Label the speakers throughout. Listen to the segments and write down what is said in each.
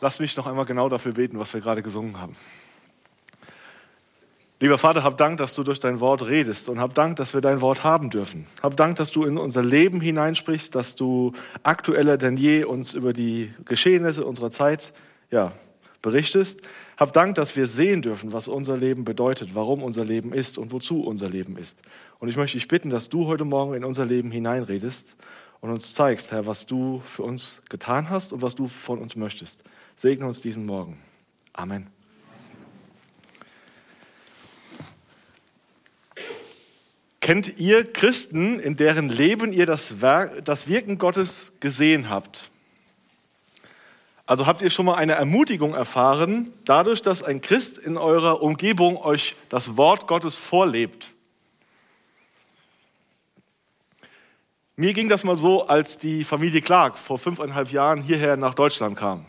Speaker 1: Lass mich noch einmal genau dafür beten, was wir gerade gesungen haben. Lieber Vater, hab Dank, dass du durch dein Wort redest und hab Dank, dass wir dein Wort haben dürfen. Hab Dank, dass du in unser Leben hineinsprichst, dass du aktueller denn je uns über die Geschehnisse unserer Zeit ja, berichtest. Hab Dank, dass wir sehen dürfen, was unser Leben bedeutet, warum unser Leben ist und wozu unser Leben ist. Und ich möchte dich bitten, dass du heute Morgen in unser Leben hineinredest und uns zeigst, Herr, was du für uns getan hast und was du von uns möchtest. Segne uns diesen Morgen. Amen. Kennt ihr Christen, in deren Leben ihr das, Werk, das Wirken Gottes gesehen habt? Also habt ihr schon mal eine Ermutigung erfahren, dadurch, dass ein Christ in eurer Umgebung euch das Wort Gottes vorlebt? Mir ging das mal so, als die Familie Clark vor fünfeinhalb Jahren hierher nach Deutschland kam.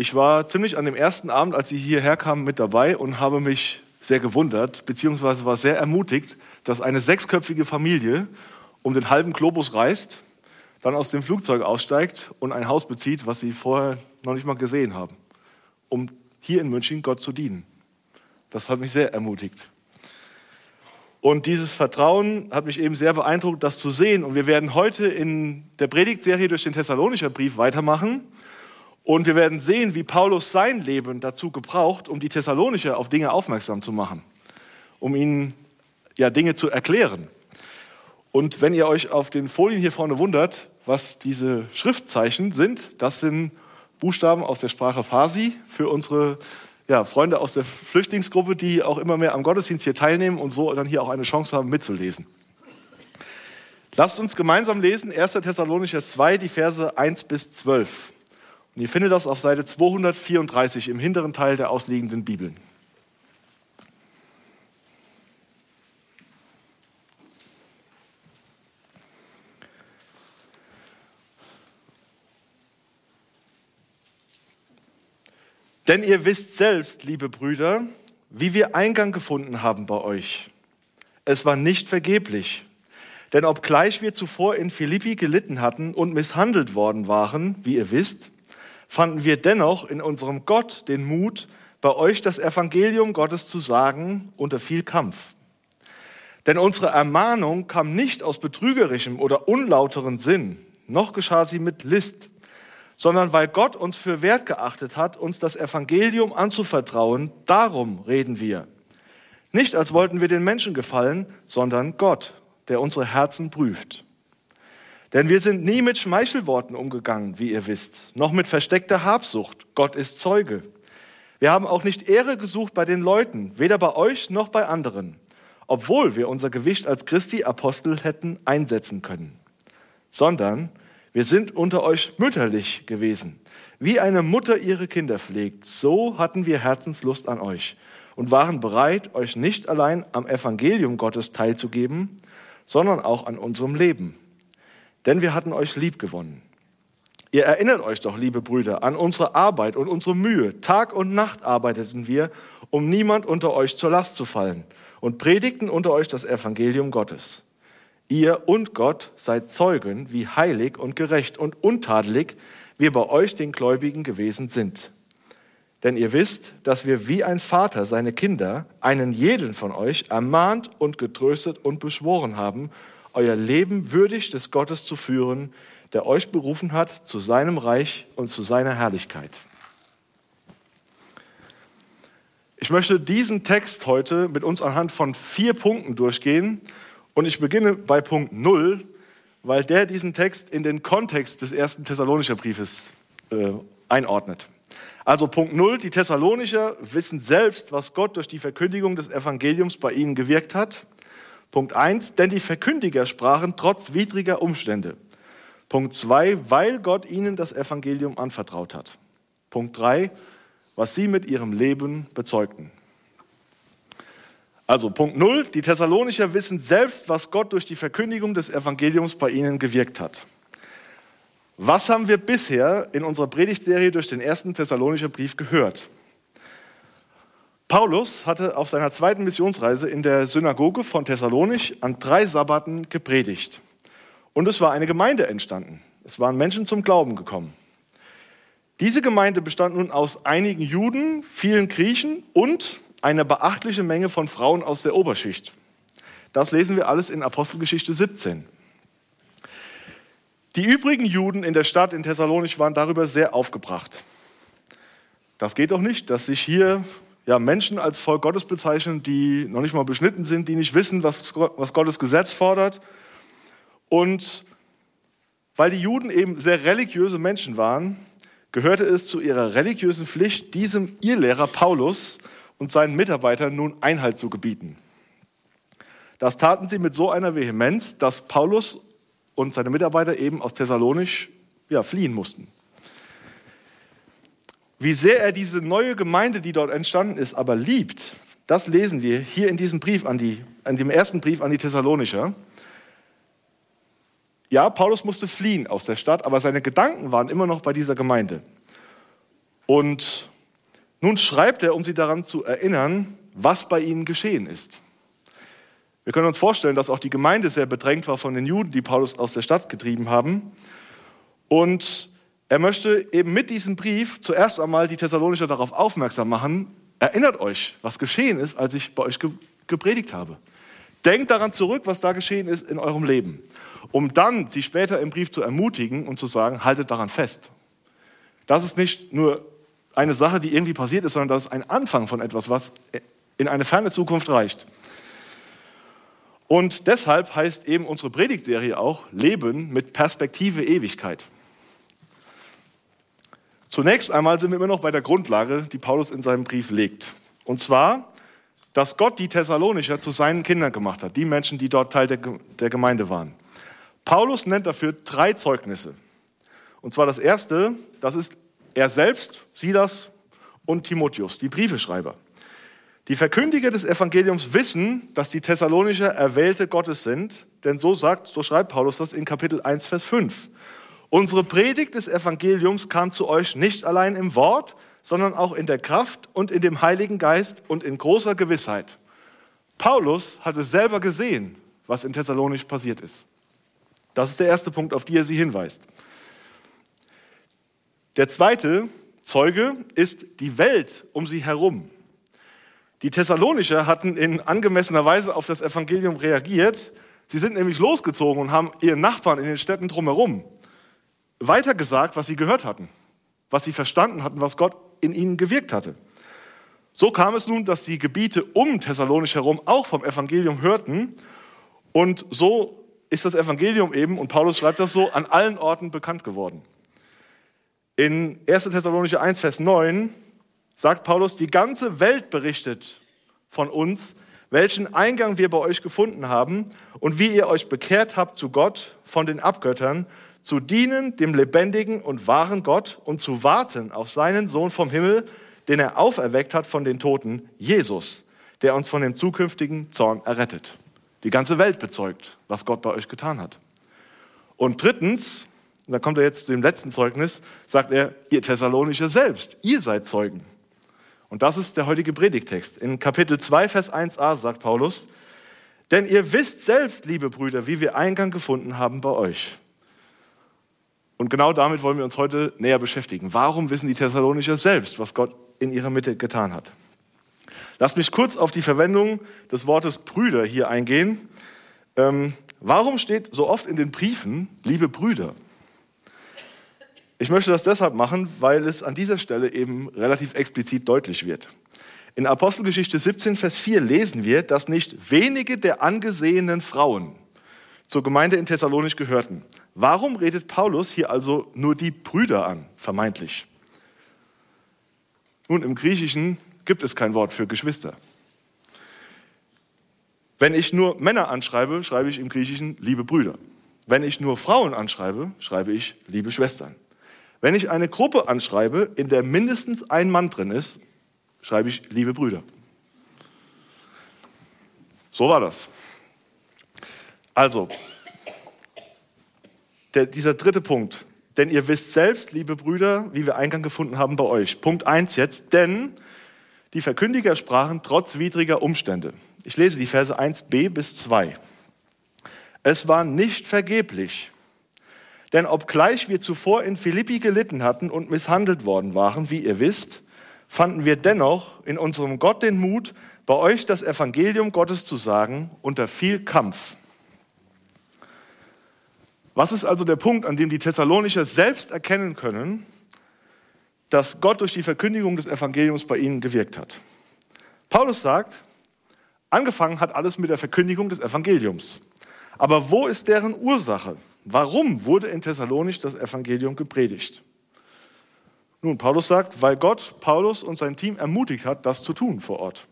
Speaker 1: Ich war ziemlich an dem ersten Abend, als sie hierher kamen, mit dabei und habe mich sehr gewundert, beziehungsweise war sehr ermutigt, dass eine sechsköpfige Familie um den halben Globus reist, dann aus dem Flugzeug aussteigt und ein Haus bezieht, was sie vorher noch nicht mal gesehen haben, um hier in München Gott zu dienen. Das hat mich sehr ermutigt. Und dieses Vertrauen hat mich eben sehr beeindruckt, das zu sehen. Und wir werden heute in der Predigtserie durch den Thessalonischer Brief weitermachen. Und wir werden sehen, wie Paulus sein Leben dazu gebraucht, um die Thessalonicher auf Dinge aufmerksam zu machen, um ihnen ja Dinge zu erklären. Und wenn ihr euch auf den Folien hier vorne wundert, was diese Schriftzeichen sind, das sind Buchstaben aus der Sprache Farsi für unsere ja, Freunde aus der Flüchtlingsgruppe, die auch immer mehr am Gottesdienst hier teilnehmen und so dann hier auch eine Chance haben, mitzulesen. Lasst uns gemeinsam lesen 1. Thessalonicher 2, die Verse 1 bis 12. Und ihr findet das auf Seite 234 im hinteren Teil der ausliegenden Bibeln. Denn ihr wisst selbst, liebe Brüder, wie wir Eingang gefunden haben bei euch. Es war nicht vergeblich. Denn obgleich wir zuvor in Philippi gelitten hatten und misshandelt worden waren, wie ihr wisst, fanden wir dennoch in unserem Gott den Mut, bei euch das Evangelium Gottes zu sagen unter viel Kampf. Denn unsere Ermahnung kam nicht aus betrügerischem oder unlauteren Sinn, noch geschah sie mit List, sondern weil Gott uns für wert geachtet hat, uns das Evangelium anzuvertrauen, darum reden wir. Nicht als wollten wir den Menschen gefallen, sondern Gott, der unsere Herzen prüft. Denn wir sind nie mit Schmeichelworten umgegangen, wie ihr wisst, noch mit versteckter Habsucht. Gott ist Zeuge. Wir haben auch nicht Ehre gesucht bei den Leuten, weder bei euch noch bei anderen, obwohl wir unser Gewicht als Christi Apostel hätten einsetzen können, sondern wir sind unter euch mütterlich gewesen. Wie eine Mutter ihre Kinder pflegt, so hatten wir Herzenslust an euch und waren bereit, euch nicht allein am Evangelium Gottes teilzugeben, sondern auch an unserem Leben denn wir hatten euch lieb gewonnen. Ihr erinnert euch doch, liebe Brüder, an unsere Arbeit und unsere Mühe. Tag und Nacht arbeiteten wir, um niemand unter euch zur Last zu fallen und predigten unter euch das Evangelium Gottes. Ihr und Gott seid Zeugen, wie heilig und gerecht und untadelig wir bei euch den Gläubigen gewesen sind. Denn ihr wisst, dass wir wie ein Vater seine Kinder, einen jeden von euch, ermahnt und getröstet und beschworen haben, euer Leben würdig des Gottes zu führen, der euch berufen hat zu seinem Reich und zu seiner Herrlichkeit. Ich möchte diesen Text heute mit uns anhand von vier Punkten durchgehen und ich beginne bei Punkt 0, weil der diesen Text in den Kontext des ersten Thessalonischer Briefes äh, einordnet. Also Punkt 0, die Thessalonicher wissen selbst, was Gott durch die Verkündigung des Evangeliums bei ihnen gewirkt hat. Punkt 1, denn die Verkündiger sprachen trotz widriger Umstände. Punkt 2, weil Gott ihnen das Evangelium anvertraut hat. Punkt 3, was sie mit ihrem Leben bezeugten. Also Punkt 0, die Thessalonicher wissen selbst, was Gott durch die Verkündigung des Evangeliums bei ihnen gewirkt hat. Was haben wir bisher in unserer Predigtserie durch den ersten Thessalonischer Brief gehört? Paulus hatte auf seiner zweiten Missionsreise in der Synagoge von Thessalonich an drei Sabbaten gepredigt. Und es war eine Gemeinde entstanden. Es waren Menschen zum Glauben gekommen. Diese Gemeinde bestand nun aus einigen Juden, vielen Griechen und einer beachtlichen Menge von Frauen aus der Oberschicht. Das lesen wir alles in Apostelgeschichte 17. Die übrigen Juden in der Stadt in Thessalonich waren darüber sehr aufgebracht. Das geht doch nicht, dass sich hier ja, Menschen als Volk Gottes bezeichnen, die noch nicht mal beschnitten sind, die nicht wissen, was, was Gottes Gesetz fordert. Und weil die Juden eben sehr religiöse Menschen waren, gehörte es zu ihrer religiösen Pflicht, diesem Irrlehrer Paulus und seinen Mitarbeitern nun Einhalt zu gebieten. Das taten sie mit so einer Vehemenz, dass Paulus und seine Mitarbeiter eben aus Thessalonich ja, fliehen mussten. Wie sehr er diese neue Gemeinde, die dort entstanden ist, aber liebt, das lesen wir hier in diesem Brief an die, in dem ersten Brief an die Thessalonicher. Ja, Paulus musste fliehen aus der Stadt, aber seine Gedanken waren immer noch bei dieser Gemeinde. Und nun schreibt er, um sie daran zu erinnern, was bei ihnen geschehen ist. Wir können uns vorstellen, dass auch die Gemeinde sehr bedrängt war von den Juden, die Paulus aus der Stadt getrieben haben. Und er möchte eben mit diesem Brief zuerst einmal die Thessalonicher darauf aufmerksam machen, erinnert euch, was geschehen ist, als ich bei euch gepredigt habe. Denkt daran zurück, was da geschehen ist in eurem Leben, um dann sie später im Brief zu ermutigen und zu sagen, haltet daran fest. Das ist nicht nur eine Sache, die irgendwie passiert ist, sondern das ist ein Anfang von etwas, was in eine ferne Zukunft reicht. Und deshalb heißt eben unsere Predigtserie auch Leben mit Perspektive Ewigkeit. Zunächst einmal sind wir immer noch bei der Grundlage, die Paulus in seinem Brief legt. Und zwar, dass Gott die Thessalonicher zu seinen Kindern gemacht hat, die Menschen, die dort Teil der, Gemeinde waren. Paulus nennt dafür drei Zeugnisse. Und zwar das erste, das ist er selbst, Silas und Timotheus, die Briefeschreiber. Die Verkündiger des Evangeliums wissen, dass die Thessalonicher Erwählte Gottes sind, denn so sagt, so schreibt Paulus das in Kapitel 1, Vers 5. Unsere Predigt des Evangeliums kam zu euch nicht allein im Wort, sondern auch in der Kraft und in dem Heiligen Geist und in großer Gewissheit. Paulus hat es selber gesehen, was in Thessalonich passiert ist. Das ist der erste Punkt, auf den er sie hinweist. Der zweite Zeuge ist die Welt um sie herum. Die Thessalonicher hatten in angemessener Weise auf das Evangelium reagiert. Sie sind nämlich losgezogen und haben ihren Nachbarn in den Städten drumherum weitergesagt, was sie gehört hatten, was sie verstanden hatten, was Gott in ihnen gewirkt hatte. So kam es nun, dass die Gebiete um Thessalonich herum auch vom Evangelium hörten und so ist das Evangelium eben, und Paulus schreibt das so, an allen Orten bekannt geworden. In 1. Thessalonicher 1, Vers 9 sagt Paulus, die ganze Welt berichtet von uns, welchen Eingang wir bei euch gefunden haben und wie ihr euch bekehrt habt zu Gott von den Abgöttern, zu dienen dem lebendigen und wahren Gott und zu warten auf seinen Sohn vom Himmel, den er auferweckt hat von den Toten, Jesus, der uns von dem zukünftigen Zorn errettet. Die ganze Welt bezeugt, was Gott bei euch getan hat. Und drittens, da kommt er jetzt zu dem letzten Zeugnis, sagt er, ihr Thessalonische selbst, ihr seid Zeugen. Und das ist der heutige Predigtext. In Kapitel 2, Vers 1a sagt Paulus, denn ihr wisst selbst, liebe Brüder, wie wir Eingang gefunden haben bei euch. Und genau damit wollen wir uns heute näher beschäftigen. Warum wissen die Thessalonicher selbst, was Gott in ihrer Mitte getan hat? Lasst mich kurz auf die Verwendung des Wortes Brüder hier eingehen. Ähm, warum steht so oft in den Briefen, liebe Brüder? Ich möchte das deshalb machen, weil es an dieser Stelle eben relativ explizit deutlich wird. In Apostelgeschichte 17, Vers 4 lesen wir, dass nicht wenige der angesehenen Frauen zur Gemeinde in Thessalonich gehörten. Warum redet Paulus hier also nur die Brüder an, vermeintlich? Nun, im Griechischen gibt es kein Wort für Geschwister. Wenn ich nur Männer anschreibe, schreibe ich im Griechischen liebe Brüder. Wenn ich nur Frauen anschreibe, schreibe ich liebe Schwestern. Wenn ich eine Gruppe anschreibe, in der mindestens ein Mann drin ist, schreibe ich liebe Brüder. So war das. Also, der, dieser dritte Punkt. Denn ihr wisst selbst, liebe Brüder, wie wir Eingang gefunden haben bei euch. Punkt 1 jetzt. Denn die Verkündiger sprachen trotz widriger Umstände. Ich lese die Verse 1b bis 2. Es war nicht vergeblich, Denn obgleich wir zuvor in Philippi gelitten hatten und misshandelt worden waren, wie ihr wisst, fanden wir dennoch in unserem Gott den Mut, bei euch das Evangelium Gottes zu sagen, unter viel Kampf. Was ist also der Punkt, an dem die Thessalonicher selbst erkennen können, dass Gott durch die Verkündigung des Evangeliums bei ihnen gewirkt hat? Paulus sagt, angefangen hat alles mit der Verkündigung des Evangeliums. Aber wo ist deren Ursache? Warum wurde in Thessalonich das Evangelium gepredigt? Nun, Paulus sagt, weil Gott Paulus und sein Team ermutigt hat, das zu tun vor Ort.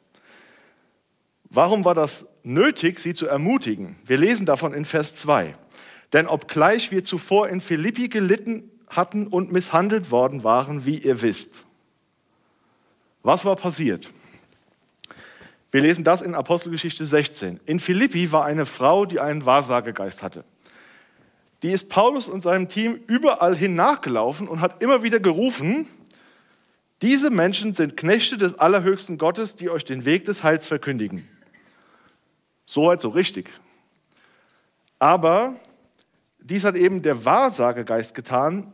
Speaker 1: Warum war das nötig, sie zu ermutigen? Wir lesen davon in Vers 2. Denn obgleich wir zuvor in Philippi gelitten hatten und misshandelt worden waren, wie ihr wisst. Was war passiert? Wir lesen das in Apostelgeschichte 16. In Philippi war eine Frau, die einen Wahrsagegeist hatte. Die ist Paulus und seinem Team überall hin nachgelaufen und hat immer wieder gerufen, diese Menschen sind Knechte des allerhöchsten Gottes, die euch den Weg des Heils verkündigen. Soweit so richtig. Aber dies hat eben der Wahrsagegeist getan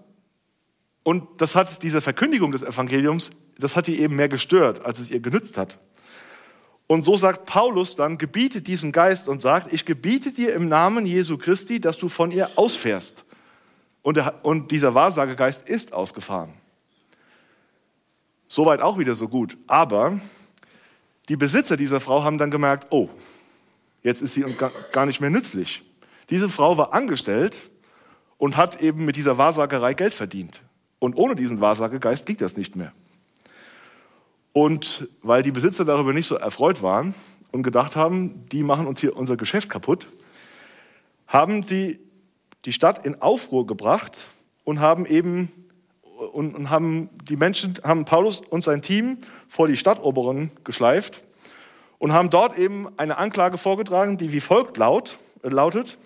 Speaker 1: und das hat diese Verkündigung des Evangeliums, das hat die eben mehr gestört, als es ihr genützt hat. Und so sagt Paulus dann, gebietet diesem Geist und sagt, ich gebiete dir im Namen Jesu Christi, dass du von ihr ausfährst. Und, der, und dieser Wahrsagegeist ist ausgefahren. Soweit auch wieder so gut. Aber die Besitzer dieser Frau haben dann gemerkt, oh, jetzt ist sie uns gar nicht mehr nützlich. Diese Frau war angestellt und hat eben mit dieser Wahrsagerei Geld verdient. Und ohne diesen Wahrsagegeist ging das nicht mehr. Und weil die Besitzer darüber nicht so erfreut waren und gedacht haben, die machen uns hier unser Geschäft kaputt, haben sie die Stadt in Aufruhr gebracht und haben eben und, und haben die Menschen, haben Paulus und sein Team vor die Stadtoberen geschleift und haben dort eben eine Anklage vorgetragen, die wie folgt laut, äh, lautet: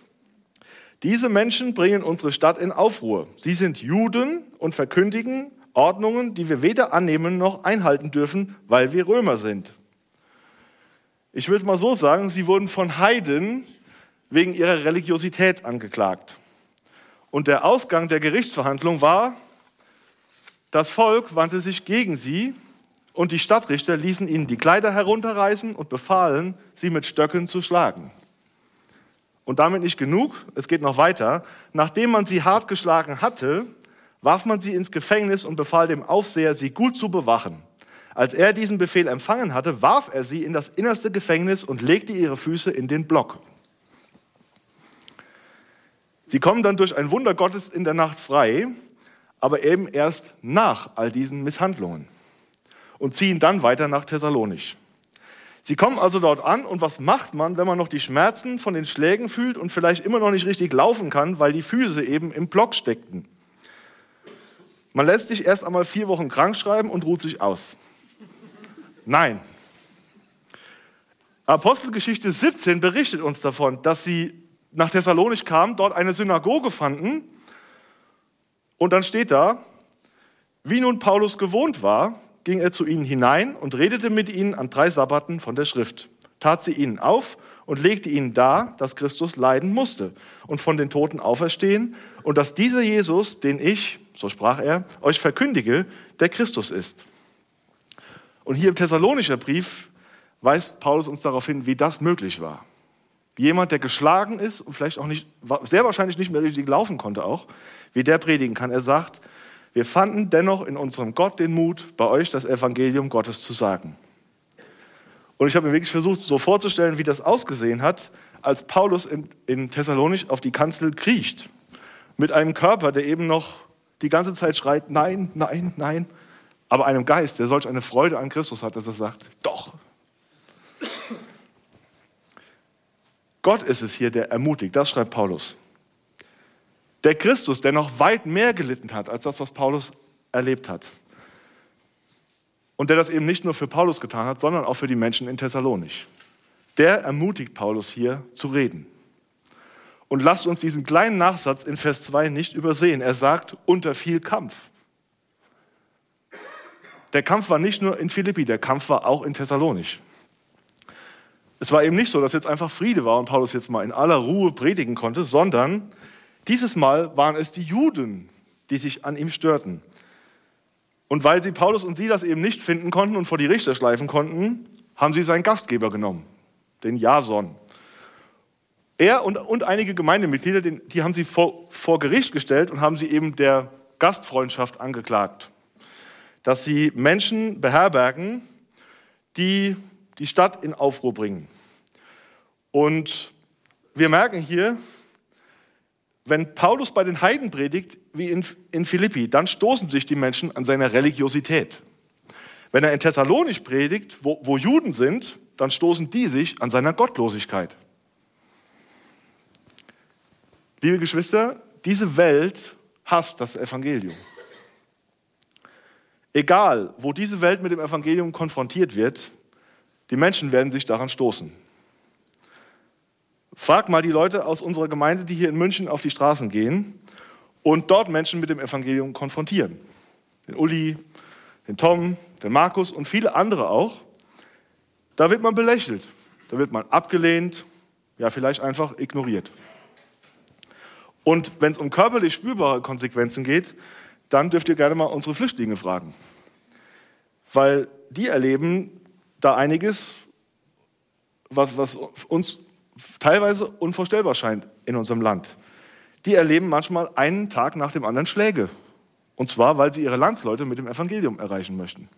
Speaker 1: Diese Menschen bringen unsere Stadt in Aufruhr. Sie sind Juden und verkündigen Ordnungen, die wir weder annehmen noch einhalten dürfen, weil wir Römer sind. Ich will es mal so sagen, sie wurden von Heiden wegen ihrer Religiosität angeklagt. Und der Ausgang der Gerichtsverhandlung war, das Volk wandte sich gegen sie und die Stadtrichter ließen ihnen die Kleider herunterreißen und befahlen, sie mit Stöcken zu schlagen. Und damit nicht genug, es geht noch weiter. Nachdem man sie hart geschlagen hatte, warf man sie ins Gefängnis und befahl dem Aufseher, sie gut zu bewachen. Als er diesen Befehl empfangen hatte, warf er sie in das innerste Gefängnis und legte ihre Füße in den Block. Sie kommen dann durch ein Wunder Gottes in der Nacht frei, aber eben erst nach all diesen Misshandlungen und ziehen dann weiter nach Thessalonich. Sie kommen also dort an und was macht man, wenn man noch die Schmerzen von den Schlägen fühlt und vielleicht immer noch nicht richtig laufen kann, weil die Füße eben im Block steckten? Man lässt sich erst einmal vier Wochen krank schreiben und ruht sich aus. Nein. Apostelgeschichte 17 berichtet uns davon, dass sie nach Thessalonich kamen, dort eine Synagoge fanden und dann steht da, wie nun Paulus gewohnt war, ging er zu ihnen hinein und redete mit ihnen an drei Sabbaten von der Schrift, tat sie ihnen auf und legte ihnen dar, dass Christus leiden musste und von den Toten auferstehen und dass dieser Jesus, den ich, so sprach er, euch verkündige, der Christus ist. Und hier im Thessalonischer Brief weist Paulus uns darauf hin, wie das möglich war. Jemand, der geschlagen ist und vielleicht auch nicht, sehr wahrscheinlich nicht mehr richtig laufen konnte auch, wie der predigen kann. Er sagt, wir fanden dennoch in unserem Gott den Mut, bei euch das Evangelium Gottes zu sagen. Und ich habe mir wirklich versucht, so vorzustellen, wie das ausgesehen hat, als Paulus in, in Thessalonich auf die Kanzel kriecht. Mit einem Körper, der eben noch die ganze Zeit schreit, nein, nein, nein, aber einem Geist, der solch eine Freude an Christus hat, dass er sagt, doch. Gott ist es hier, der ermutigt, das schreibt Paulus. Der Christus, der noch weit mehr gelitten hat als das, was Paulus erlebt hat. Und der das eben nicht nur für Paulus getan hat, sondern auch für die Menschen in Thessalonich. Der ermutigt Paulus hier zu reden. Und lasst uns diesen kleinen Nachsatz in Vers 2 nicht übersehen. Er sagt, unter viel Kampf. Der Kampf war nicht nur in Philippi, der Kampf war auch in Thessalonich. Es war eben nicht so, dass jetzt einfach Friede war und Paulus jetzt mal in aller Ruhe predigen konnte, sondern Dieses Mal waren es die Juden, die sich an ihm störten. Und weil sie Paulus und Silas eben nicht finden konnten und vor die Richter schleifen konnten, haben sie seinen Gastgeber genommen, den Jason. Er und, und einige Gemeindemitglieder, die haben sie vor, vor Gericht gestellt und haben sie eben der Gastfreundschaft angeklagt, dass sie Menschen beherbergen, die die Stadt in Aufruhr bringen. Und wir merken hier, wenn Paulus bei den Heiden predigt, wie in, in Philippi, dann stoßen sich die Menschen an seiner Religiosität. Wenn er in Thessalonisch predigt, wo, wo Juden sind, dann stoßen die sich an seiner Gottlosigkeit. Liebe Geschwister, diese Welt hasst das Evangelium. Egal, wo diese Welt mit dem Evangelium konfrontiert wird, die Menschen werden sich daran stoßen. Frag mal die Leute aus unserer Gemeinde, die hier in München auf die Straßen gehen und dort Menschen mit dem Evangelium konfrontieren. Den Uli, den Tom, den Markus und viele andere auch. Da wird man belächelt, da wird man abgelehnt, ja vielleicht einfach ignoriert. Und wenn es um körperlich spürbare Konsequenzen geht, dann dürft ihr gerne mal unsere Flüchtlinge fragen. Weil die erleben da einiges, was, was uns teilweise unvorstellbar scheint in unserem Land. Die erleben manchmal einen Tag nach dem anderen Schläge. Und zwar, weil sie ihre Landsleute mit dem Evangelium erreichen möchten.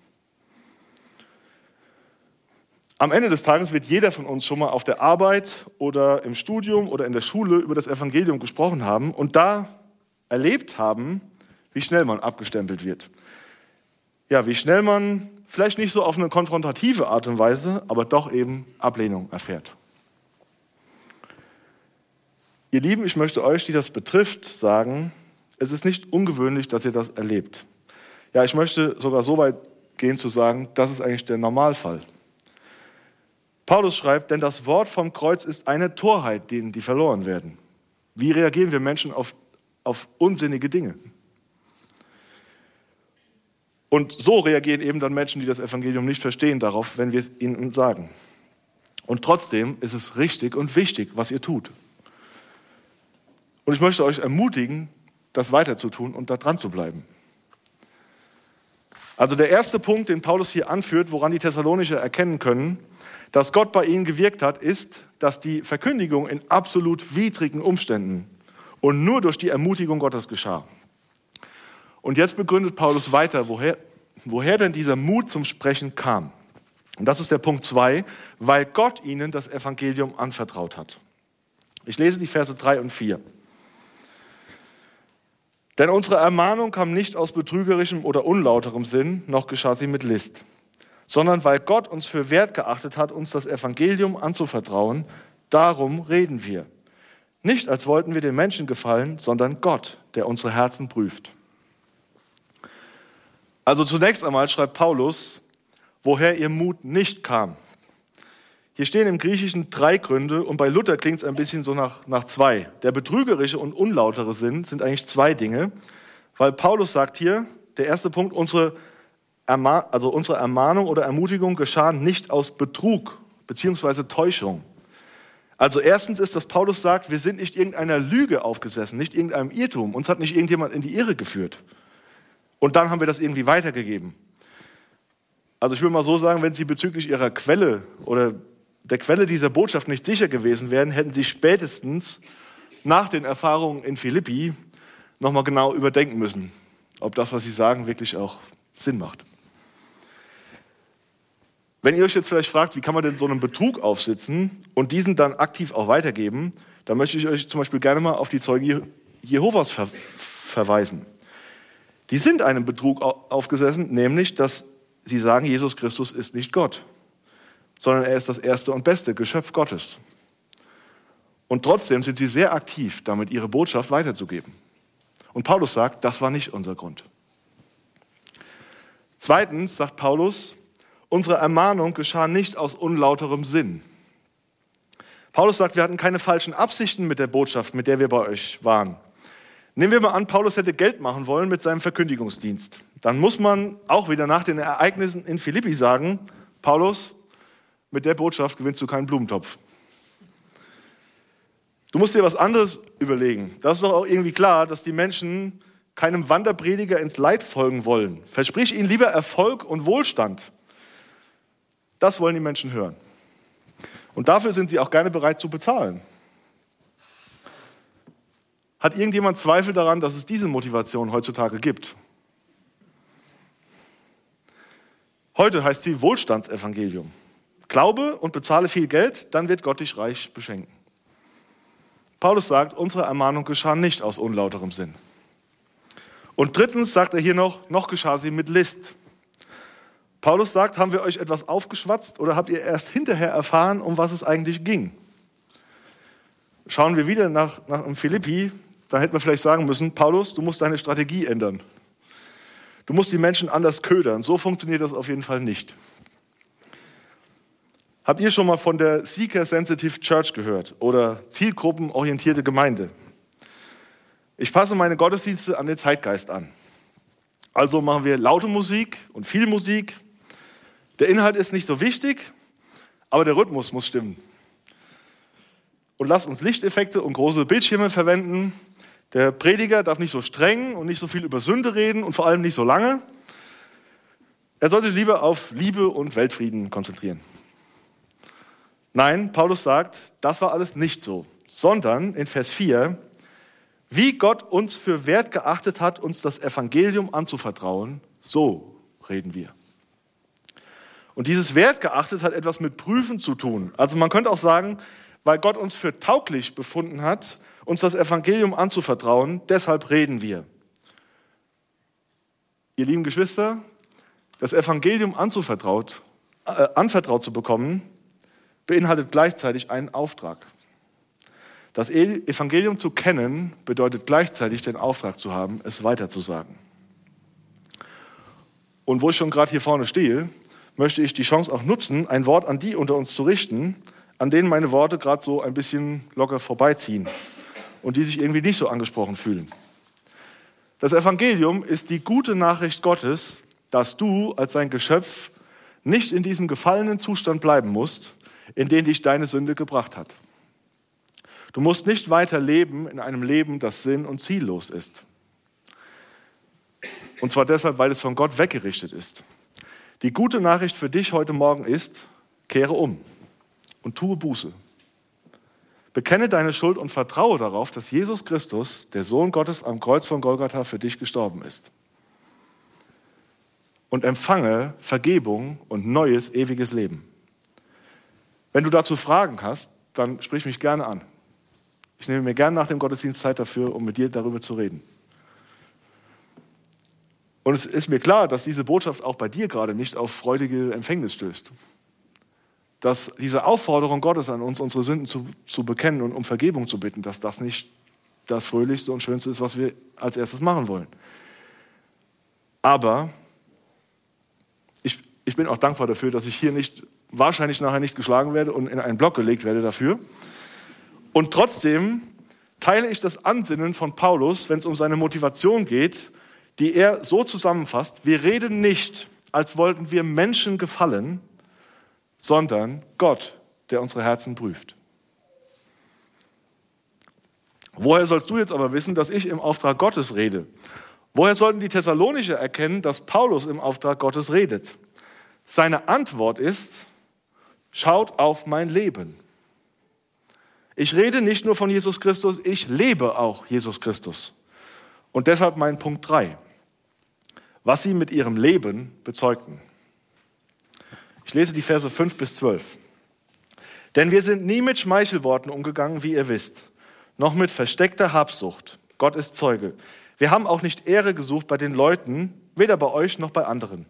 Speaker 1: Am Ende des Tages wird jeder von uns schon mal auf der Arbeit oder im Studium oder in der Schule über das Evangelium gesprochen haben und da erlebt haben, wie schnell man abgestempelt wird. Ja, wie schnell man vielleicht nicht so auf eine konfrontative Art und Weise, aber doch eben Ablehnung erfährt. Ihr Lieben, ich möchte euch, die das betrifft, sagen, es ist nicht ungewöhnlich, dass ihr das erlebt. Ja, ich möchte sogar so weit gehen zu sagen, das ist eigentlich der Normalfall. Paulus schreibt, denn das Wort vom Kreuz ist eine Torheit, denen die verloren werden. Wie reagieren wir Menschen auf, auf unsinnige Dinge? Und so reagieren eben dann Menschen, die das Evangelium nicht verstehen, darauf, wenn wir es ihnen sagen. Und trotzdem ist es richtig und wichtig, was ihr tut. Und ich möchte euch ermutigen, das weiterzutun und da dran zu bleiben. Also der erste Punkt, den Paulus hier anführt, woran die Thessalonicher erkennen können, dass Gott bei ihnen gewirkt hat, ist, dass die Verkündigung in absolut widrigen Umständen und nur durch die Ermutigung Gottes geschah. Und jetzt begründet Paulus weiter, woher, woher denn dieser Mut zum Sprechen kam. Und das ist der Punkt 2, weil Gott ihnen das Evangelium anvertraut hat. Ich lese die Verse 3 und 4. Denn unsere Ermahnung kam nicht aus betrügerischem oder unlauterem Sinn, noch geschah sie mit List sondern weil Gott uns für wert geachtet hat, uns das Evangelium anzuvertrauen. Darum reden wir. Nicht als wollten wir den Menschen gefallen, sondern Gott, der unsere Herzen prüft. Also zunächst einmal schreibt Paulus, woher ihr Mut nicht kam. Hier stehen im Griechischen drei Gründe und bei Luther klingt es ein bisschen so nach, nach zwei. Der betrügerische und unlautere Sinn sind eigentlich zwei Dinge, weil Paulus sagt hier, der erste Punkt, unsere also unsere Ermahnung oder Ermutigung geschah nicht aus Betrug bzw. Täuschung. Also erstens ist, dass Paulus sagt, wir sind nicht irgendeiner Lüge aufgesessen, nicht irgendeinem Irrtum. Uns hat nicht irgendjemand in die Irre geführt. Und dann haben wir das irgendwie weitergegeben. Also ich will mal so sagen, wenn Sie bezüglich Ihrer Quelle oder der Quelle dieser Botschaft nicht sicher gewesen wären, hätten Sie spätestens nach den Erfahrungen in Philippi nochmal genau überdenken müssen, ob das, was Sie sagen, wirklich auch Sinn macht. Wenn ihr euch jetzt vielleicht fragt, wie kann man denn so einen Betrug aufsitzen und diesen dann aktiv auch weitergeben, dann möchte ich euch zum Beispiel gerne mal auf die Zeugen Jehovas ver verweisen. Die sind einem Betrug aufgesessen, nämlich, dass sie sagen, Jesus Christus ist nicht Gott, sondern er ist das erste und beste Geschöpf Gottes. Und trotzdem sind sie sehr aktiv, damit ihre Botschaft weiterzugeben. Und Paulus sagt, das war nicht unser Grund. Zweitens sagt Paulus, Unsere Ermahnung geschah nicht aus unlauterem Sinn. Paulus sagt, wir hatten keine falschen Absichten mit der Botschaft, mit der wir bei euch waren. Nehmen wir mal an, Paulus hätte Geld machen wollen mit seinem Verkündigungsdienst. Dann muss man auch wieder nach den Ereignissen in Philippi sagen, Paulus, mit der Botschaft gewinnst du keinen Blumentopf. Du musst dir was anderes überlegen. Das ist doch auch irgendwie klar, dass die Menschen keinem Wanderprediger ins Leid folgen wollen. Versprich ihnen lieber Erfolg und Wohlstand. Das wollen die Menschen hören. Und dafür sind sie auch gerne bereit zu bezahlen. Hat irgendjemand Zweifel daran, dass es diese Motivation heutzutage gibt? Heute heißt sie Wohlstandsevangelium. Glaube und bezahle viel Geld, dann wird Gott dich reich beschenken. Paulus sagt, unsere Ermahnung geschah nicht aus unlauterem Sinn. Und drittens sagt er hier noch, noch geschah sie mit List. Paulus sagt, haben wir euch etwas aufgeschwatzt oder habt ihr erst hinterher erfahren, um was es eigentlich ging? Schauen wir wieder nach, nach Philippi, da hätten wir vielleicht sagen müssen, Paulus, du musst deine Strategie ändern. Du musst die Menschen anders ködern. So funktioniert das auf jeden Fall nicht. Habt ihr schon mal von der Seeker Sensitive Church gehört oder zielgruppenorientierte Gemeinde? Ich passe meine Gottesdienste an den Zeitgeist an. Also machen wir laute Musik und viel Musik. Der Inhalt ist nicht so wichtig, aber der Rhythmus muss stimmen. Und lasst uns Lichteffekte und große Bildschirme verwenden. Der Prediger darf nicht so streng und nicht so viel über Sünde reden und vor allem nicht so lange. Er sollte lieber auf Liebe und Weltfrieden konzentrieren. Nein, Paulus sagt, das war alles nicht so, sondern in Vers 4, wie Gott uns für wert geachtet hat, uns das Evangelium anzuvertrauen, so reden wir. Und dieses Wert geachtet hat etwas mit Prüfen zu tun. Also man könnte auch sagen, weil Gott uns für tauglich befunden hat, uns das Evangelium anzuvertrauen, deshalb reden wir. Ihr lieben Geschwister, das Evangelium anzuvertraut, äh, anvertraut zu bekommen, beinhaltet gleichzeitig einen Auftrag. Das e- Evangelium zu kennen bedeutet gleichzeitig den Auftrag zu haben, es weiterzusagen. Und wo ich schon gerade hier vorne stehe, möchte ich die Chance auch nutzen, ein Wort an die unter uns zu richten, an denen meine Worte gerade so ein bisschen locker vorbeiziehen und die sich irgendwie nicht so angesprochen fühlen. Das Evangelium ist die gute Nachricht Gottes, dass du als sein Geschöpf nicht in diesem gefallenen Zustand bleiben musst, in den dich deine Sünde gebracht hat. Du musst nicht weiter leben in einem Leben, das sinn- und ziellos ist. Und zwar deshalb, weil es von Gott weggerichtet ist. Die gute Nachricht für dich heute Morgen ist, kehre um und tue Buße. Bekenne deine Schuld und vertraue darauf, dass Jesus Christus, der Sohn Gottes, am Kreuz von Golgatha für dich gestorben ist. Und empfange Vergebung und neues, ewiges Leben. Wenn du dazu Fragen hast, dann sprich mich gerne an. Ich nehme mir gerne nach dem Gottesdienst Zeit dafür, um mit dir darüber zu reden. Und es ist mir klar, dass diese Botschaft auch bei dir gerade nicht auf freudige Empfängnis stößt. Dass diese Aufforderung Gottes an uns, unsere Sünden zu, zu bekennen und um Vergebung zu bitten, dass das nicht das Fröhlichste und Schönste ist, was wir als erstes machen wollen. Aber ich, ich bin auch dankbar dafür, dass ich hier nicht wahrscheinlich nachher nicht geschlagen werde und in einen Block gelegt werde dafür. Und trotzdem teile ich das Ansinnen von Paulus, wenn es um seine Motivation geht, die er so zusammenfasst, wir reden nicht, als wollten wir Menschen gefallen, sondern Gott, der unsere Herzen prüft. Woher sollst du jetzt aber wissen, dass ich im Auftrag Gottes rede? Woher sollten die Thessalonicher erkennen, dass Paulus im Auftrag Gottes redet? Seine Antwort ist, Schaut auf mein Leben. Ich rede nicht nur von Jesus Christus, ich lebe auch Jesus Christus. Und deshalb mein Punkt 3. Was sie mit ihrem Leben bezeugten. Ich lese die Verse 5 bis 12. Denn wir sind nie mit Schmeichelworten umgegangen, wie ihr wisst, noch mit versteckter Habsucht. Gott ist Zeuge. Wir haben auch nicht Ehre gesucht bei den Leuten, weder bei euch noch bei anderen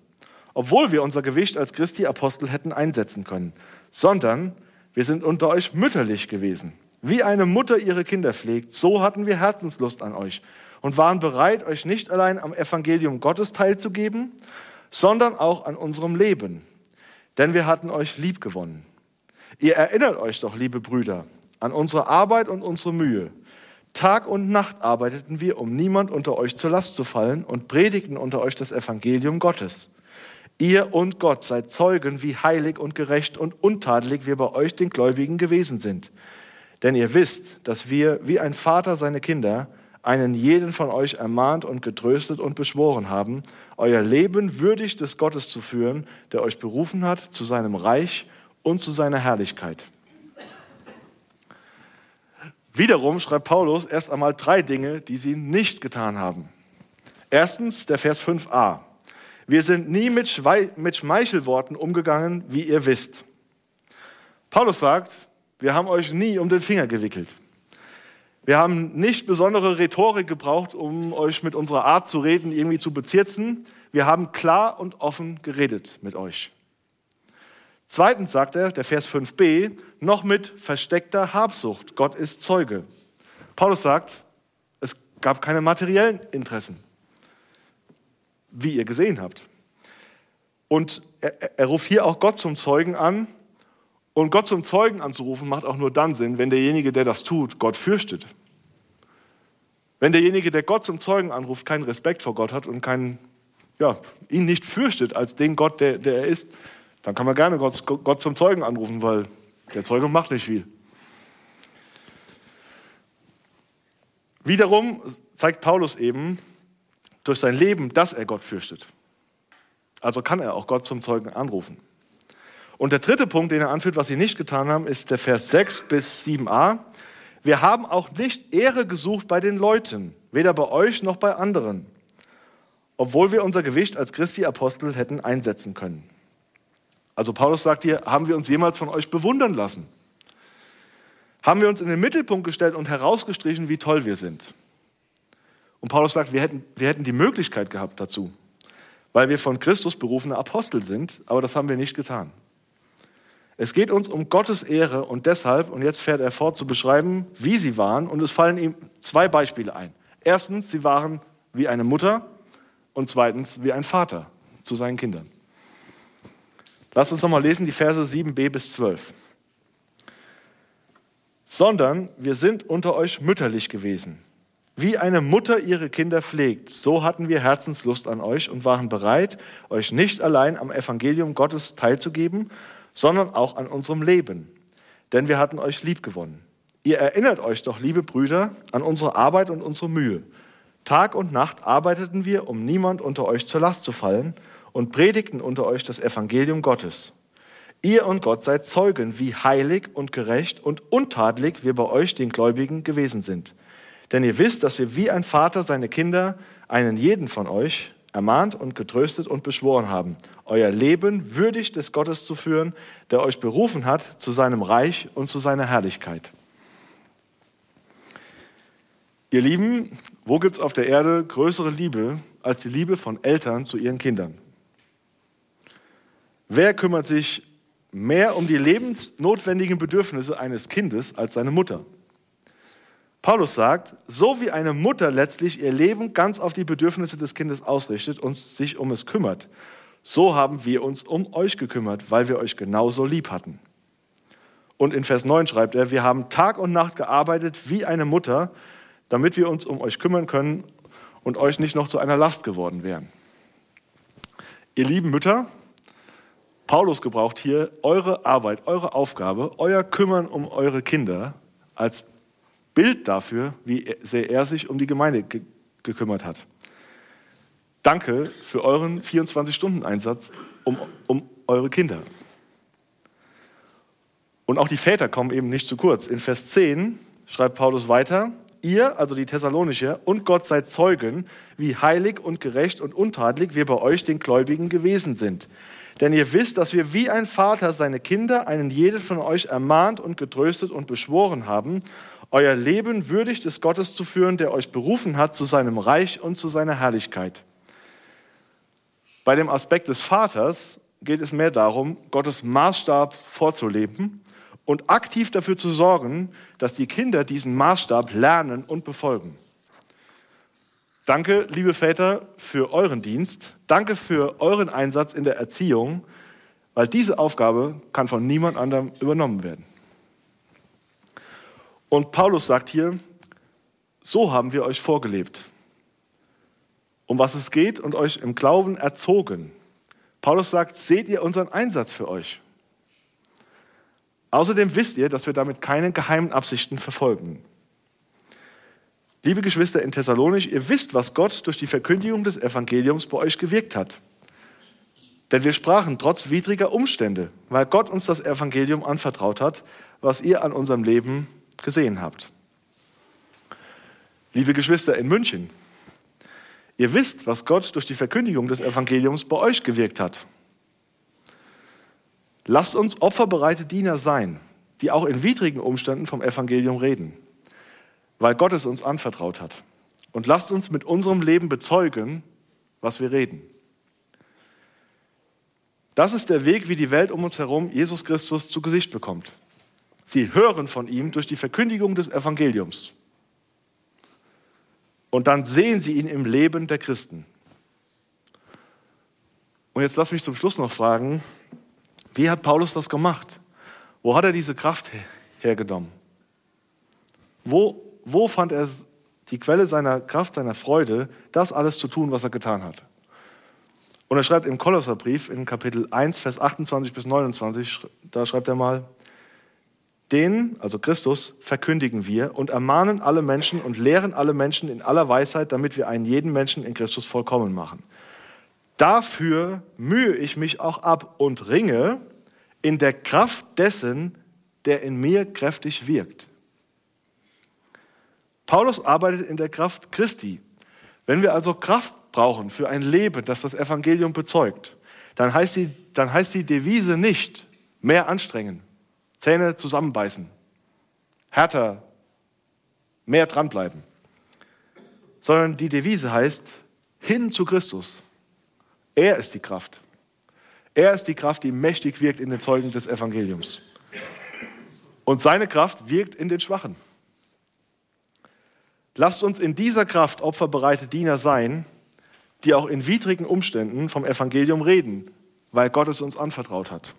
Speaker 1: obwohl wir unser Gewicht als Christi Apostel hätten einsetzen können, sondern wir sind unter euch mütterlich gewesen. Wie eine Mutter ihre Kinder pflegt, so hatten wir Herzenslust an euch und waren bereit, euch nicht allein am Evangelium Gottes teilzugeben, sondern auch an unserem Leben. Denn wir hatten euch lieb gewonnen. Ihr erinnert euch doch, liebe Brüder, an unsere Arbeit und unsere Mühe. Tag und Nacht arbeiteten wir, um niemand unter euch zur Last zu fallen und predigten unter euch das Evangelium Gottes. Ihr und Gott seid Zeugen, wie heilig und gerecht und untadelig wir bei euch den Gläubigen gewesen sind. Denn ihr wisst, dass wir wie ein Vater seine Kinder einen jeden von euch ermahnt und getröstet und beschworen haben, euer Leben würdig des Gottes zu führen, der euch berufen hat zu seinem Reich und zu seiner Herrlichkeit. Wiederum schreibt Paulus erst einmal drei Dinge, die sie nicht getan haben. Erstens der Vers 5a. Wir sind nie mit, Schmeichelworten umgegangen, wie ihr wisst. Paulus sagt, wir haben euch nie um den Finger gewickelt. Wir haben nicht besondere Rhetorik gebraucht, um euch mit unserer Art zu reden irgendwie zu bezirzen. Wir haben klar und offen geredet mit euch. Zweitens sagt er, der Vers 5b, noch mit versteckter Habsucht. Gott ist Zeuge. Paulus sagt, es gab keine materiellen Interessen, wie ihr gesehen habt. Und er, er ruft hier auch Gott zum Zeugen an. Und Gott zum Zeugen anzurufen macht auch nur dann Sinn, wenn derjenige, der das tut, Gott fürchtet. Wenn derjenige, der Gott zum Zeugen anruft, keinen Respekt vor Gott hat und keinen, ja, ihn nicht fürchtet als den Gott, der, der er ist, dann kann man gerne Gott, Gott zum Zeugen anrufen, weil der Zeuge macht nicht viel. Wiederum zeigt Paulus eben durch sein Leben, dass er Gott fürchtet. Also kann er auch Gott zum Zeugen anrufen. Und der dritte Punkt, den er anführt, was sie nicht getan haben, ist der Vers 6 bis 7a. Wir haben auch nicht Ehre gesucht bei den Leuten, weder bei euch noch bei anderen, obwohl wir unser Gewicht als Christi Apostel hätten einsetzen können. Also Paulus sagt hier, haben wir uns jemals von euch bewundern lassen? Haben wir uns in den Mittelpunkt gestellt und herausgestrichen, wie toll wir sind? Und Paulus sagt, wir hätten, wir hätten die Möglichkeit gehabt dazu, weil wir von Christus berufene Apostel sind, aber das haben wir nicht getan. Es geht uns um Gottes Ehre und deshalb, und jetzt fährt er fort zu beschreiben, wie sie waren, und es fallen ihm zwei Beispiele ein. Erstens, sie waren wie eine Mutter und zweitens wie ein Vater zu seinen Kindern. Lass uns nochmal lesen, die Verse 7b bis 12. Sondern wir sind unter euch mütterlich gewesen. Wie eine Mutter ihre Kinder pflegt, so hatten wir Herzenslust an euch und waren bereit, euch nicht allein am Evangelium Gottes teilzugeben, sondern auch an unserem Leben. Denn wir hatten euch lieb gewonnen. Ihr erinnert euch doch, liebe Brüder, an unsere Arbeit und unsere Mühe. Tag und Nacht arbeiteten wir, um niemand unter euch zur Last zu fallen und predigten unter euch das Evangelium Gottes. Ihr und Gott seid Zeugen, wie heilig und gerecht und untadelig wir bei euch, den Gläubigen, gewesen sind. Denn ihr wisst, dass wir wie ein Vater seine Kinder, einen jeden von euch, ermahnt und getröstet und beschworen haben, euer Leben würdig des Gottes zu führen, der euch berufen hat zu seinem Reich und zu seiner Herrlichkeit. Ihr Lieben, wo gibt es auf der Erde größere Liebe als die Liebe von Eltern zu ihren Kindern? Wer kümmert sich mehr um die lebensnotwendigen Bedürfnisse eines Kindes als seine Mutter? Paulus sagt, so wie eine Mutter letztlich ihr Leben ganz auf die Bedürfnisse des Kindes ausrichtet und sich um es kümmert, so haben wir uns um euch gekümmert, weil wir euch genauso lieb hatten. Und in Vers 9 schreibt er, wir haben Tag und Nacht gearbeitet wie eine Mutter, damit wir uns um euch kümmern können und euch nicht noch zu einer Last geworden wären. Ihr lieben Mütter, Paulus gebraucht hier eure Arbeit, eure Aufgabe, euer Kümmern um eure Kinder als Bild dafür, wie sehr er sich um die Gemeinde ge gekümmert hat. Danke für euren 24-Stunden-Einsatz um, um eure Kinder. Und auch die Väter kommen eben nicht zu kurz. In Vers 10 schreibt Paulus weiter, ihr, also die Thessalonicher, und Gott seid Zeugen, wie heilig und gerecht und untadelig wir bei euch, den Gläubigen, gewesen sind. Denn ihr wisst, dass wir wie ein Vater seine Kinder, einen jeden von euch ermahnt und getröstet und beschworen haben euer Leben würdig des Gottes zu führen, der euch berufen hat zu seinem Reich und zu seiner Herrlichkeit. Bei dem Aspekt des Vaters geht es mehr darum, Gottes Maßstab vorzuleben und aktiv dafür zu sorgen, dass die Kinder diesen Maßstab lernen und befolgen. Danke, liebe Väter, für euren Dienst. Danke für euren Einsatz in der Erziehung, weil diese Aufgabe kann von niemand anderem übernommen werden. Und Paulus sagt hier, so haben wir euch vorgelebt, um was es geht und euch im Glauben erzogen. Paulus sagt, seht ihr unseren Einsatz für euch? Außerdem wisst ihr, dass wir damit keine geheimen Absichten verfolgen. Liebe Geschwister in Thessalonich, ihr wisst, was Gott durch die Verkündigung des Evangeliums bei euch gewirkt hat. Denn wir sprachen trotz widriger Umstände, weil Gott uns das Evangelium anvertraut hat, was ihr an unserem Leben gesehen habt. Liebe Geschwister in München, ihr wisst, was Gott durch die Verkündigung des Evangeliums bei euch gewirkt hat. Lasst uns opferbereite Diener sein, die auch in widrigen Umständen vom Evangelium reden, weil Gott es uns anvertraut hat. Und lasst uns mit unserem Leben bezeugen, was wir reden. Das ist der Weg, wie die Welt um uns herum Jesus Christus zu Gesicht bekommt. Sie hören von ihm durch die Verkündigung des Evangeliums. Und dann sehen sie ihn im Leben der Christen. Und jetzt lass mich zum Schluss noch fragen, wie hat Paulus das gemacht? Wo hat er diese Kraft hergenommen? Wo, wo fand er die Quelle seiner Kraft, seiner Freude, das alles zu tun, was er getan hat? Und er schreibt im Kolosserbrief in Kapitel 1, Vers 28 bis 29, da schreibt er mal, den, also Christus, verkündigen wir und ermahnen alle Menschen und lehren alle Menschen in aller Weisheit, damit wir einen jeden Menschen in Christus vollkommen machen. Dafür mühe ich mich auch ab und ringe in der Kraft dessen, der in mir kräftig wirkt. Paulus arbeitet in der Kraft Christi. Wenn wir also Kraft brauchen für ein Leben, das das Evangelium bezeugt, dann heißt die, dann heißt die Devise nicht mehr anstrengen, Zähne zusammenbeißen, härter, mehr dranbleiben, sondern die Devise heißt hin zu Christus. Er ist die Kraft. Er ist die Kraft, die mächtig wirkt in den Zeugen des Evangeliums. Und seine Kraft wirkt in den Schwachen. Lasst uns in dieser Kraft opferbereite Diener sein, die auch in widrigen Umständen vom Evangelium reden, weil Gott es uns anvertraut hat.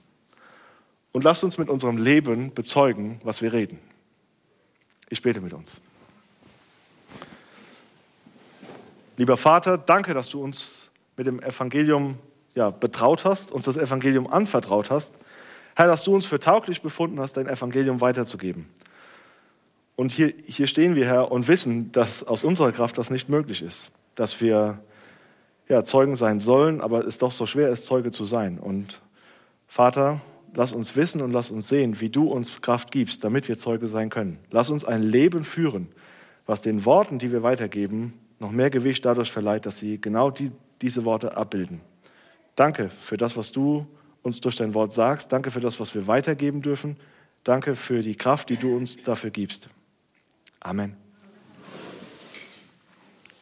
Speaker 1: Und lasst uns mit unserem Leben bezeugen, was wir reden. Ich bete mit uns. Lieber Vater, danke, dass du uns mit dem Evangelium ja, betraut hast, uns das Evangelium anvertraut hast. Herr, dass du uns für tauglich befunden hast, dein Evangelium weiterzugeben. Und hier, hier stehen wir, Herr, und wissen, dass aus unserer Kraft das nicht möglich ist, dass wir ja, Zeugen sein sollen, aber es doch so schwer ist, Zeuge zu sein. Und Vater, lass uns wissen und lass uns sehen, wie du uns Kraft gibst, damit wir Zeuge sein können. Lass uns ein Leben führen, was den Worten, die wir weitergeben, noch mehr Gewicht dadurch verleiht, dass sie genau die diese Worte abbilden. Danke für das, was du uns durch dein Wort sagst. Danke für das, was wir weitergeben dürfen. Danke für die Kraft, die du uns dafür gibst. Amen.